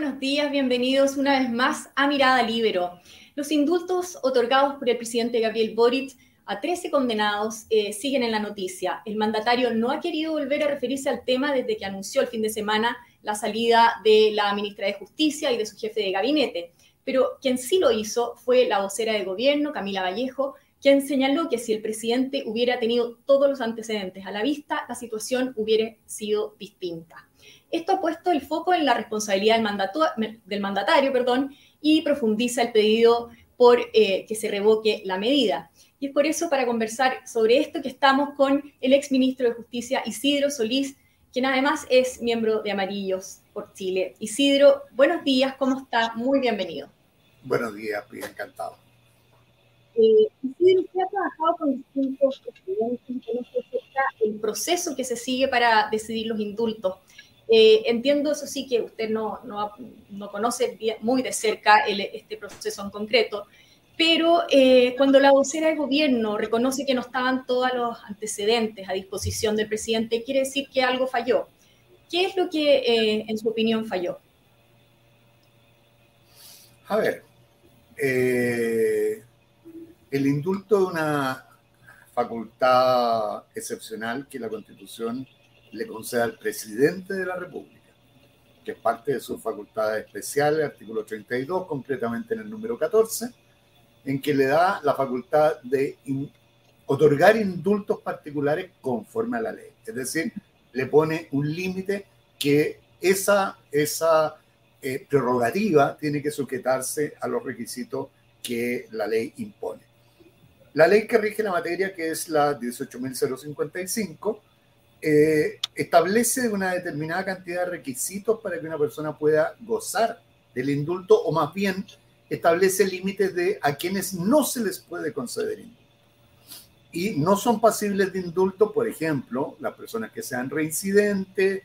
buenos días, bienvenidos una vez más a Mirada Libero. Los indultos otorgados por el presidente Gabriel Boric a 13 condenados eh, siguen en la noticia. El mandatario no ha querido volver a referirse al tema desde que anunció el fin de semana la salida de la ministra de Justicia y de su jefe de gabinete. Pero quien sí lo hizo fue la vocera de gobierno, Camila Vallejo, quien señaló que si el presidente hubiera tenido todos los antecedentes a la vista, la situación hubiera sido distinta. Esto ha puesto el foco en la responsabilidad del, mandatario perdón, y profundiza el pedido por eh, que se revoque la medida. Y es por eso, para conversar sobre esto, que estamos con el exministro de Justicia, Isidro Solís, quien además es miembro de Amarillos por Chile. Isidro, buenos días, ¿cómo está? Muy bienvenido. Buenos días, bien encantado. Eh, Isidro, usted ha trabajado con distintos estudiantes, el proceso que se sigue para decidir los indultos. Eh, entiendo, eso sí, que usted no, no, no conoce muy de cerca este proceso en concreto, pero eh, cuando la vocera de gobierno reconoce que no estaban todos los antecedentes a disposición del presidente, quiere decir que algo falló. ¿Qué es lo que, eh, en su opinión, falló? A ver, el indulto de una facultad excepcional que la Constitución le concede al presidente de la República, que es parte de sus facultades especiales, artículo 32, concretamente en el número 14, en que le da la facultad de otorgar indultos particulares conforme a la ley. Es decir, le pone un límite que esa, esa eh, prerrogativa tiene que sujetarse a los requisitos que la ley impone. La ley que rige la materia, que es la 18.055, eh, establece una determinada cantidad de requisitos para que una persona pueda gozar del indulto o más bien establece límites de a quienes no se les puede conceder indulto. Y no son pasibles de indulto, por ejemplo, las personas que sean reincidentes,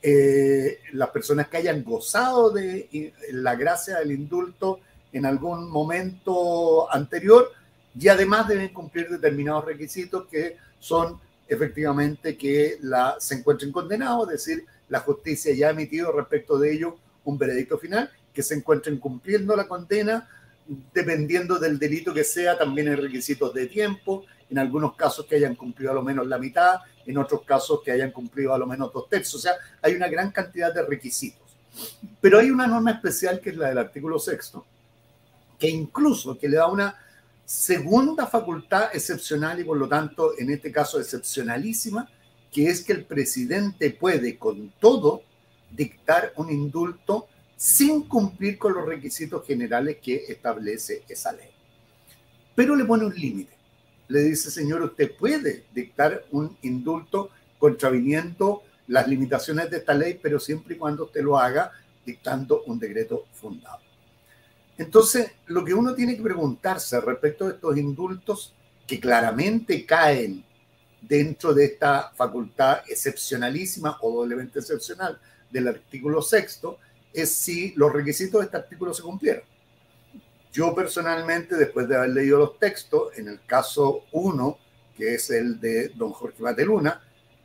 eh, las personas que hayan gozado de la gracia del indulto en algún momento anterior y además deben cumplir determinados requisitos que son efectivamente que la, se encuentren condenados, es decir, la justicia ya ha emitido respecto de ello un veredicto final, que se encuentren cumpliendo la condena, dependiendo del delito que sea, también hay requisitos de tiempo, en algunos casos que hayan cumplido a lo menos la mitad, en otros casos que hayan cumplido a lo menos dos tercios, o sea, hay una gran cantidad de requisitos. Pero hay una norma especial que es la del artículo sexto, que incluso que le da una segunda facultad excepcional y por lo tanto en este caso excepcionalísima, que es que el presidente puede con todo dictar un indulto sin cumplir con los requisitos generales que establece esa ley. Pero le pone un límite. Le dice, señor, usted puede dictar un indulto contraviniendo las limitaciones de esta ley, pero siempre y cuando usted lo haga dictando un decreto fundado. Entonces, lo que uno tiene que preguntarse respecto de estos indultos que claramente caen dentro de esta facultad excepcionalísima o doblemente excepcional del artículo sexto, es si los requisitos de este artículo se cumplieron. Yo personalmente, después de haber leído los textos, en el caso 1, que es el de don Jorge Bateluna,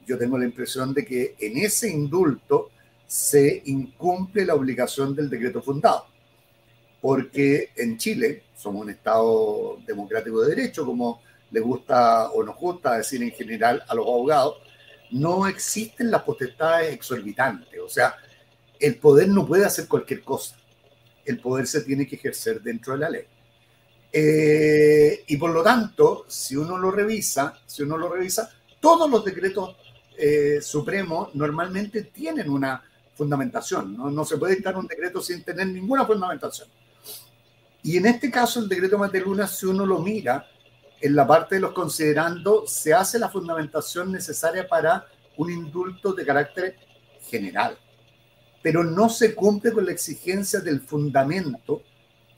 yo tengo la impresión de que en ese indulto se incumple la obligación del decreto fundado porque en Chile somos un Estado democrático de derecho, como le gusta o nos gusta decir en general a los abogados, no existen las potestades exorbitantes, o sea, el poder no puede hacer cualquier cosa, el poder se tiene que ejercer dentro de la ley. Eh, y por lo tanto, si uno lo revisa, si uno lo revisa, todos los decretos eh, supremos normalmente tienen una fundamentación, ¿no? no se puede dictar un decreto sin tener ninguna fundamentación. Y en este caso, el decreto Mateluna, si uno lo mira, en la parte de los considerando, se hace la fundamentación necesaria para un indulto de carácter general, pero no se cumple con la exigencia del fundamento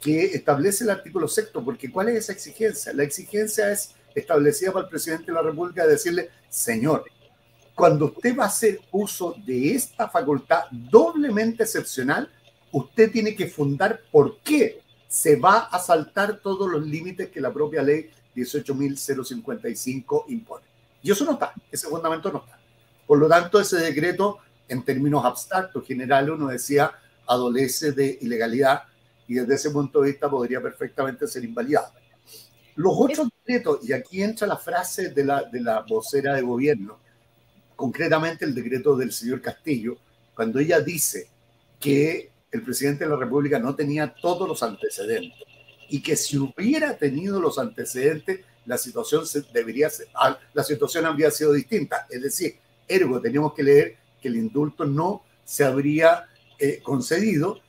que establece el artículo sexto, porque ¿cuál es esa exigencia? La exigencia es establecida por el presidente de la República de decirle, señor, cuando usted va a hacer uso de esta facultad doblemente excepcional, usted tiene que fundar por qué se va a saltar todos los límites que la propia ley 18.055 impone. Y eso no está, ese fundamento no está. Por lo tanto, ese decreto, en términos abstractos, generales, uno decía, adolece de ilegalidad y desde ese punto de vista podría perfectamente ser invalidado. Los otros decretos, y aquí entra la frase de la, de la vocera de gobierno, concretamente el decreto del señor Castillo, cuando ella dice que el presidente de la República no tenía todos los antecedentes y que si hubiera tenido los antecedentes, la situación debería ah, la situación habría sido distinta. Es decir, ergo, teníamos que leer que el indulto no se habría eh, concedido.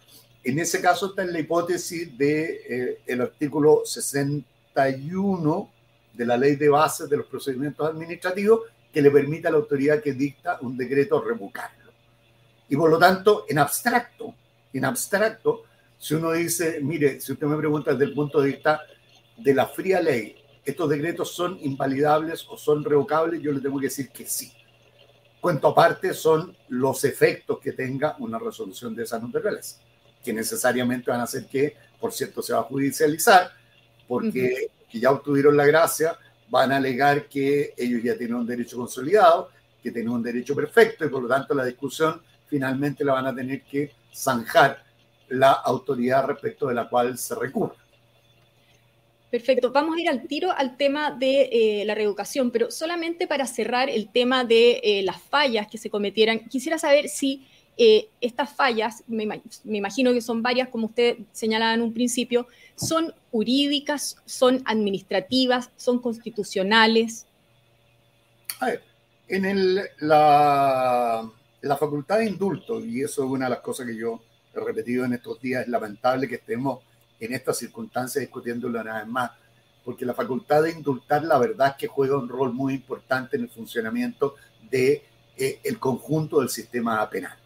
En ese caso está en la hipótesis de eh, el artículo 61 de la ley de bases de los procedimientos administrativos que le permite a la autoridad que dicta un decreto revocarlo. Y por lo tanto, en abstracto, en abstracto, si uno dice, mire, si usted me pregunta desde el punto de vista de la fría ley, ¿estos decretos son invalidables o son revocables? Yo le tengo que decir que sí. Cuento aparte son los efectos que tenga una resolución de esa naturaleza, que necesariamente van a hacer que, por cierto, se va a judicializar, porque ya obtuvieron la gracia, van a alegar que ellos ya tienen un derecho consolidado, que tienen un derecho perfecto y por lo tanto la discusión finalmente la van a tener que zanjar la autoridad respecto de la cual se recurre. Perfecto, vamos a ir al tiro al tema de eh, la reeducación, pero solamente para cerrar el tema de eh, las fallas que se cometieran, quisiera saber si eh, estas fallas, me, me, imagino que son varias, como usted señalaba en un principio, son jurídicas, son administrativas, son constitucionales. A ver, en el, la, la facultad de indulto, y eso es una de las cosas que yo he repetido en estos días, es lamentable que estemos en estas circunstancias discutiéndolo una vez más, porque la facultad de indultar la verdad es que juega un rol muy importante en el funcionamiento de eh, conjunto del sistema penal.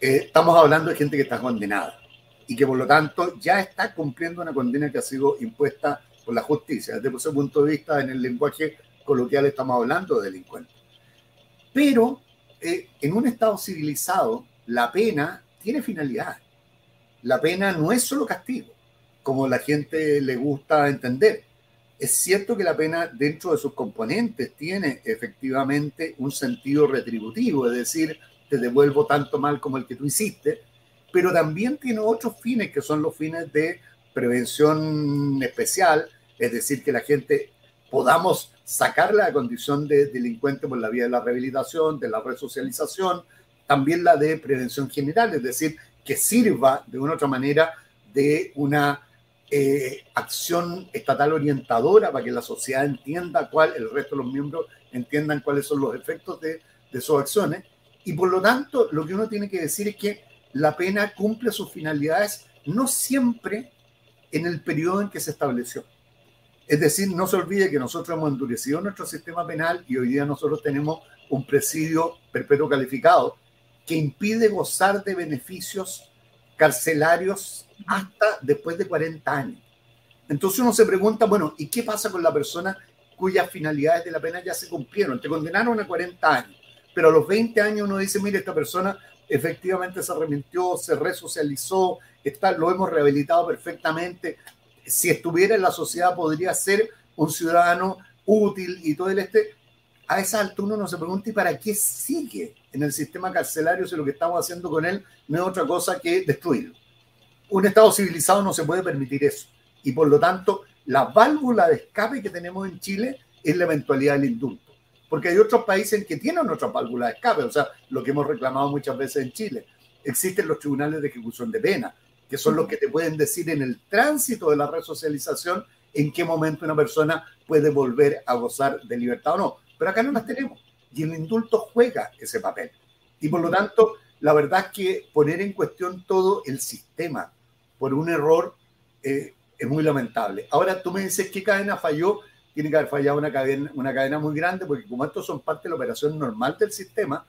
Eh, estamos hablando de gente que está condenada y que por lo tanto ya está cumpliendo una condena que ha sido impuesta por la justicia. Desde ese punto de vista, en el lenguaje coloquial estamos hablando de delincuentes. Pero eh, en un Estado civilizado, la pena tiene finalidad. La pena no es solo castigo como la gente le gusta entender. Es cierto que la pena dentro de sus componentes tiene efectivamente un sentido retributivo, es decir, te devuelvo tanto mal como el que tú hiciste, pero también tiene otros fines que son los fines de prevención especial, es decir, que la gente podamos sacar la condición de delincuente por la vía de la rehabilitación, de la resocialización, también la de prevención general, es decir, que sirva de una u otra manera de una eh, acción estatal orientadora para que la sociedad entienda cuál, el resto de los miembros entiendan cuáles son los efectos de, de sus acciones. Y por lo tanto, lo que uno tiene que decir es que la pena cumple sus finalidades no siempre en el periodo en que se estableció. Es decir, no se olvide que nosotros hemos endurecido nuestro sistema penal y hoy día nosotros tenemos un presidio perpetuo calificado que impide gozar de beneficios carcelarios hasta después de 40 años. Entonces uno se pregunta, bueno, ¿y qué pasa con la persona cuyas finalidades de la pena ya se cumplieron? Te condenaron a 40 años, pero a los 20 años uno dice, mire, esta persona efectivamente se remitió, se resocializó, está, lo hemos rehabilitado perfectamente. Si estuviera en la sociedad podría ser un ciudadano útil y todo el este. A esa altura uno no se pregunta, ¿y para qué sigue en el sistema carcelario si lo que estamos haciendo con él no es otra cosa que destruirlo? un Estado civilizado no se puede permitir eso. Y por lo tanto, la válvula de escape que tenemos en Chile es la eventualidad del indulto. Porque hay otros países que tienen otra válvula de escape, o sea, lo que hemos reclamado muchas veces en Chile. Existen los tribunales de ejecución de pena, que son los que te pueden decir en el tránsito de la resocialización en qué momento una persona puede volver a gozar de libertad o no. Pero acá no las tenemos. Y el indulto juega ese papel. Y por lo tanto, la verdad es que poner en cuestión todo el sistema por un error eh, es muy lamentable. Ahora tú me dices qué cadena falló, tiene que haber fallado una cadena, una cadena muy grande, porque como estos son parte de la operación normal del sistema,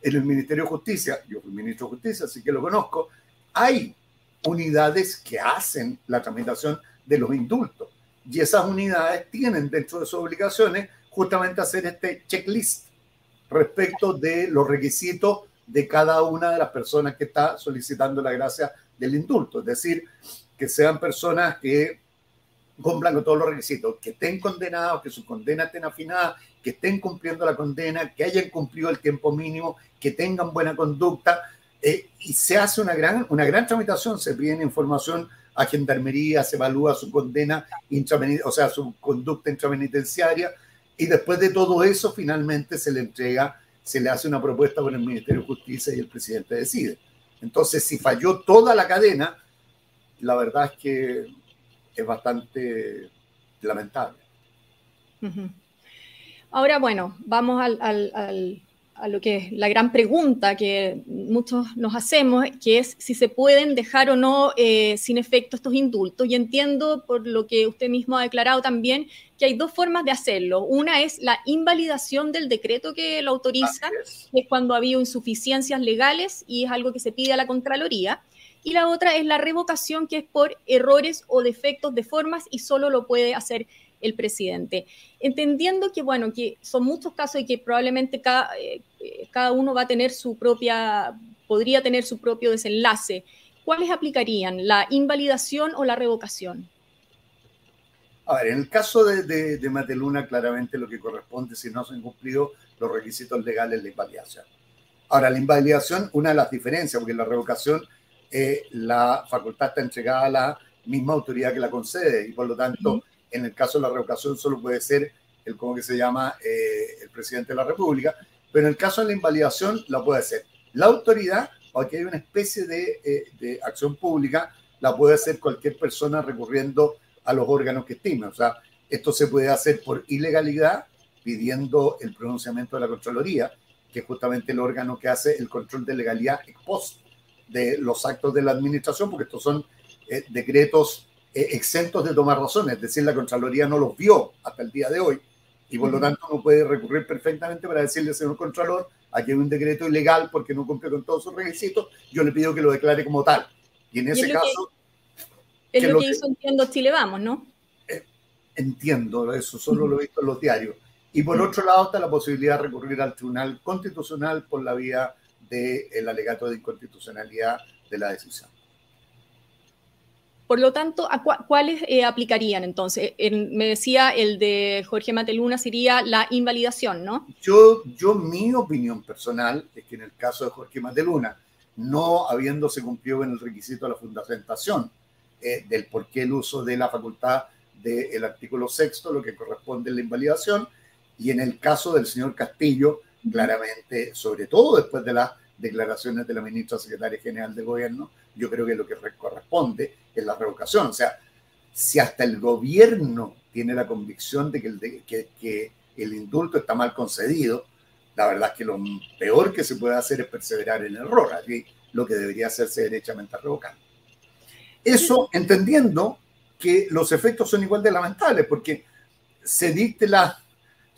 en el Ministerio de Justicia, yo fui ministro de Justicia, así que lo conozco, hay unidades que hacen la tramitación de los indultos. Y esas unidades tienen dentro de sus obligaciones justamente hacer este checklist respecto de los requisitos de cada una de las personas que está solicitando la gracia del indulto, es decir, que sean personas que cumplan con todos los requisitos, que estén condenados, que su condena estén afinadas, que estén cumpliendo la condena, que hayan cumplido el tiempo mínimo, que tengan buena conducta. Eh, y se hace una gran, una gran tramitación, se pide información a Gendarmería, se evalúa su condena, o sea, su conducta intrapenitenciaria, y después de todo eso, finalmente se le entrega, se le hace una propuesta por el Ministerio de Justicia y el presidente decide. Entonces, si falló toda la cadena, la verdad es que es bastante lamentable. Ahora, bueno, vamos al, a lo que es la gran pregunta que muchos nos hacemos, que es si se pueden dejar o no eh, sin efecto estos indultos. Y entiendo, por lo que usted mismo ha declarado también, que hay dos formas de hacerlo. Una es la invalidación del decreto que lo autoriza, que es cuando ha habido insuficiencias legales y es algo que se pide a la Contraloría. Y la otra es la revocación, que es por errores o defectos de formas y solo lo puede hacer el presidente. Entendiendo que, bueno, que son muchos casos y que probablemente cada, eh, cada uno va a tener su propia, podría tener su propio desenlace, ¿cuáles aplicarían? ¿La invalidación o la revocación? A ver, en el caso de, de, Mateluna, claramente lo que corresponde, si no se han cumplido los requisitos legales, la invalidación. Ahora, la invalidación, una de las diferencias, porque la revocación, eh, la facultad está entregada a la misma autoridad que la concede y por lo tanto, en el caso de la revocación solo puede ser el, ¿cómo que se llama?, eh, el presidente de la República, pero en el caso de la invalidación la puede hacer la autoridad, aquí hay una especie de, eh, de acción pública, la puede hacer cualquier persona recurriendo a los órganos que estime. O sea, esto se puede hacer por ilegalidad, pidiendo el pronunciamiento de la Contraloría, que es justamente el órgano que hace el control de legalidad ex post de los actos de la administración, porque estos son eh, decretos eh, exentos de tomar razones, es decir, la Contraloría no los vio hasta el día de hoy y por lo tanto uno puede recurrir perfectamente para decirle señor Contralor, aquí hay un decreto ilegal porque no cumple con todos sus requisitos, yo le pido que lo declare como tal. Y en ese caso... es lo, que, hizo, entiendo, Chile Vamos, ¿no? Eh, entiendo, eso solo lo he visto en los diarios. Y por otro lado está la posibilidad de recurrir al Tribunal Constitucional por la vía del alegato de inconstitucionalidad de la decisión. Por lo tanto, ¿a ¿cuáles eh, aplicarían entonces? me decía el de Jorge Mateluna sería la invalidación, ¿no? Yo, yo, mi opinión personal es que en el caso de Jorge Mateluna, no habiéndose cumplido en el requisito de la fundamentación eh, del por qué el uso de la facultad del artículo sexto, lo que corresponde a la invalidación, y en el caso del señor Castillo, claramente, sobre todo después de las declaraciones de la ministra secretaria general de gobierno, yo creo que lo que corresponde es la revocación. O sea, si hasta el gobierno tiene la convicción de que el, que, el indulto está mal concedido, la verdad es que lo peor que se puede hacer es perseverar en el error. Aquí lo que debería hacerse derechamente revocar. Eso entendiendo que los efectos son igual de lamentables, porque se dicte la,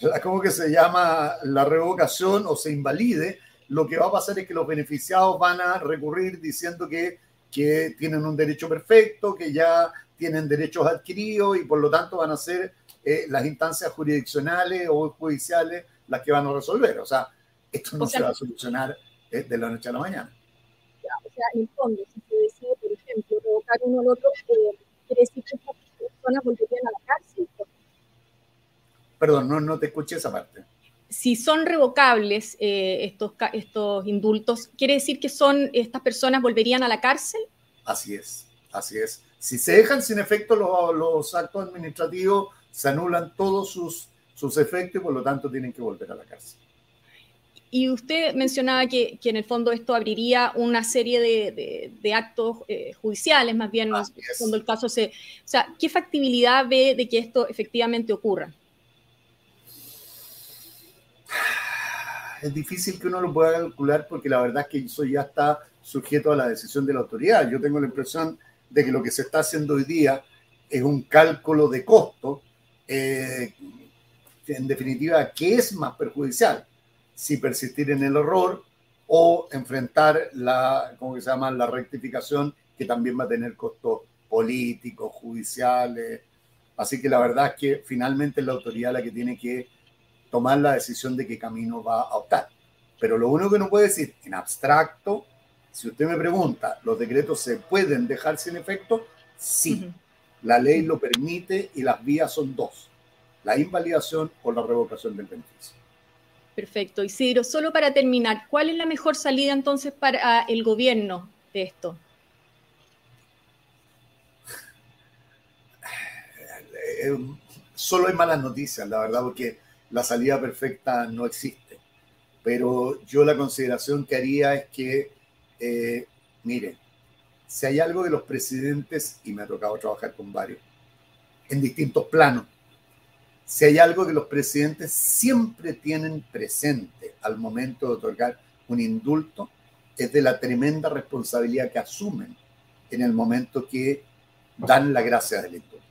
la, ¿cómo que se llama? La revocación o se invalide, lo que va a pasar es que los beneficiados van a recurrir diciendo que que tienen un derecho perfecto, que ya tienen derechos adquiridos y por lo tanto van a ser eh, las instancias jurisdiccionales o judiciales las que van a resolver. O sea, esto no se va a solucionar eh, de la noche a la mañana. O sea, en el fondo, si se decide, por ejemplo, revocar uno al otro, eh, quiere decir que estas personas volverían a la cárcel. Perdón, no, no te escuché esa parte si son revocables eh, estos, estos indultos, ¿quiere decir que son estas personas volverían a la cárcel? Así es, así es. Si se dejan sin efecto los, actos administrativos, se anulan todos sus, sus efectos y por lo tanto tienen que volver a la cárcel. Y usted mencionaba que, que en el fondo esto abriría una serie de, de, actos eh, judiciales, más bien, cuando el caso se... O sea, ¿qué factibilidad ve de que esto efectivamente ocurra? Es difícil que uno lo pueda calcular porque la verdad es que eso ya está sujeto a la decisión de la autoridad. Yo tengo la impresión de que lo que se está haciendo hoy día es un cálculo de costo, eh, en definitiva, ¿qué es más perjudicial? Si persistir en el error o enfrentar la, ¿cómo se llama?, la rectificación que también va a tener costos políticos, judiciales. Así que la verdad es que finalmente es la autoridad la que tiene que tomar la decisión de qué camino va a optar. Pero lo único que no puede decir en abstracto, si usted me pregunta, ¿los decretos se pueden dejar sin efecto? Sí. La ley lo permite y las vías son dos, la invalidación o la revocación del beneficio. Perfecto. Isidro, solo para terminar, ¿cuál es la mejor salida entonces para el gobierno de esto? Eh, solo hay malas noticias, la verdad, porque la salida perfecta no existe. Pero yo la consideración que haría es que, eh, mire, si hay algo de los presidentes, y me ha tocado trabajar con varios, en distintos planos, si hay algo que los presidentes siempre tienen presente al momento de otorgar un indulto, es de la tremenda responsabilidad que asumen en el momento que dan la gracia del indulto.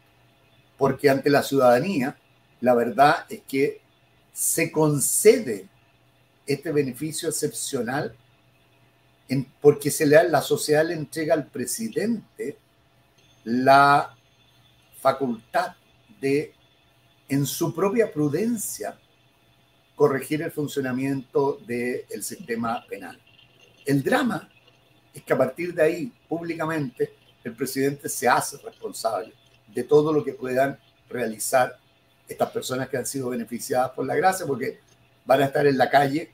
Porque ante la ciudadanía, la verdad es que se concede este beneficio excepcional porque se le la sociedad le entrega al presidente la facultad de en su propia prudencia, corregir el funcionamiento del sistema penal. El drama es que a partir de ahí, públicamente, el presidente se hace responsable de todo lo que puedan realizar estas personas que han sido beneficiadas por la gracia, porque van a estar en la calle,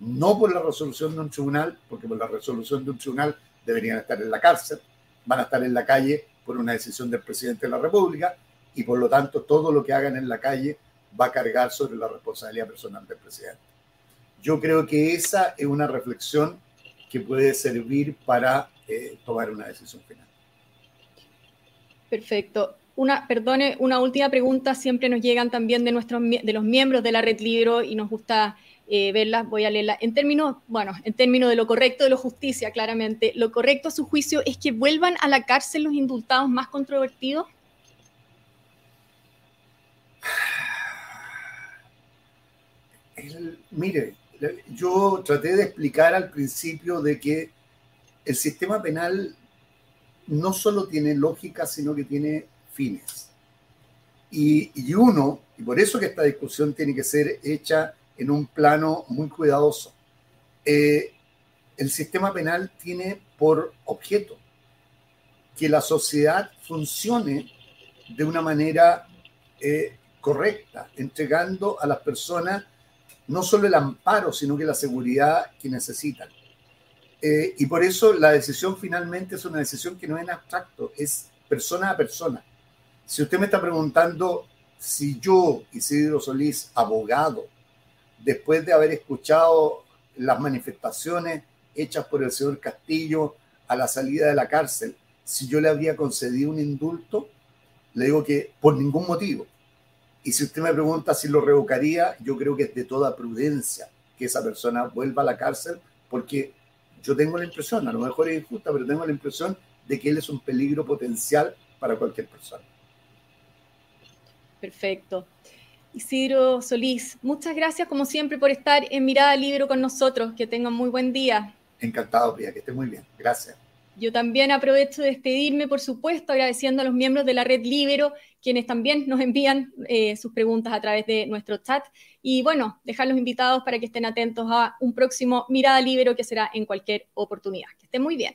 no por la resolución de un tribunal, porque por la resolución de un tribunal deberían estar en la cárcel, van a estar en la calle por una decisión del presidente de la República, y por lo tanto todo lo que hagan en la calle va a cargar sobre la responsabilidad personal del presidente. Yo creo que esa es una reflexión que puede servir para eh, tomar una decisión final. Perfecto. Una, perdone, una última pregunta. Siempre nos llegan también de, nuestros, de los miembros de la Red Libro y nos gusta eh, verlas. Voy a leerla. En términos, bueno, en términos de lo correcto, de lo justicia, claramente, ¿lo correcto a su juicio es que vuelvan a la cárcel los indultados más controvertidos? mire, yo traté de explicar al principio de que el sistema penal no solo tiene lógica, sino que tiene fines. Y, uno, y por eso que esta discusión tiene que ser hecha en un plano muy cuidadoso, eh, el sistema penal tiene por objeto que la sociedad funcione de una manera eh, correcta, entregando a las personas no solo el amparo, sino que la seguridad que necesitan. Eh, y por eso la decisión finalmente es una decisión que no es en abstracto, es persona a persona. Si usted me está preguntando si yo, Isidro Solís, abogado, después de haber escuchado las manifestaciones hechas por el señor Castillo a la salida de la cárcel, si yo le habría concedido un indulto, le digo que por ningún motivo. Y si usted me pregunta si lo revocaría, yo creo que es de toda prudencia que esa persona vuelva a la cárcel, porque yo tengo la impresión, a lo mejor es injusta, pero tengo la impresión de que él es un peligro potencial para cualquier persona. Perfecto. Isidro Solís, muchas gracias como siempre por estar en Mirada Libre con nosotros. Que tengan muy buen día. Encantado, Pia, que esté muy bien. Gracias. Yo también aprovecho de despedirme, por supuesto, agradeciendo a los miembros de la red Libero, quienes también nos envían eh, sus preguntas a través de nuestro chat. Y bueno, dejarlos invitados para que estén atentos a un próximo Mirada Libero que será en cualquier oportunidad. Que estén muy bien.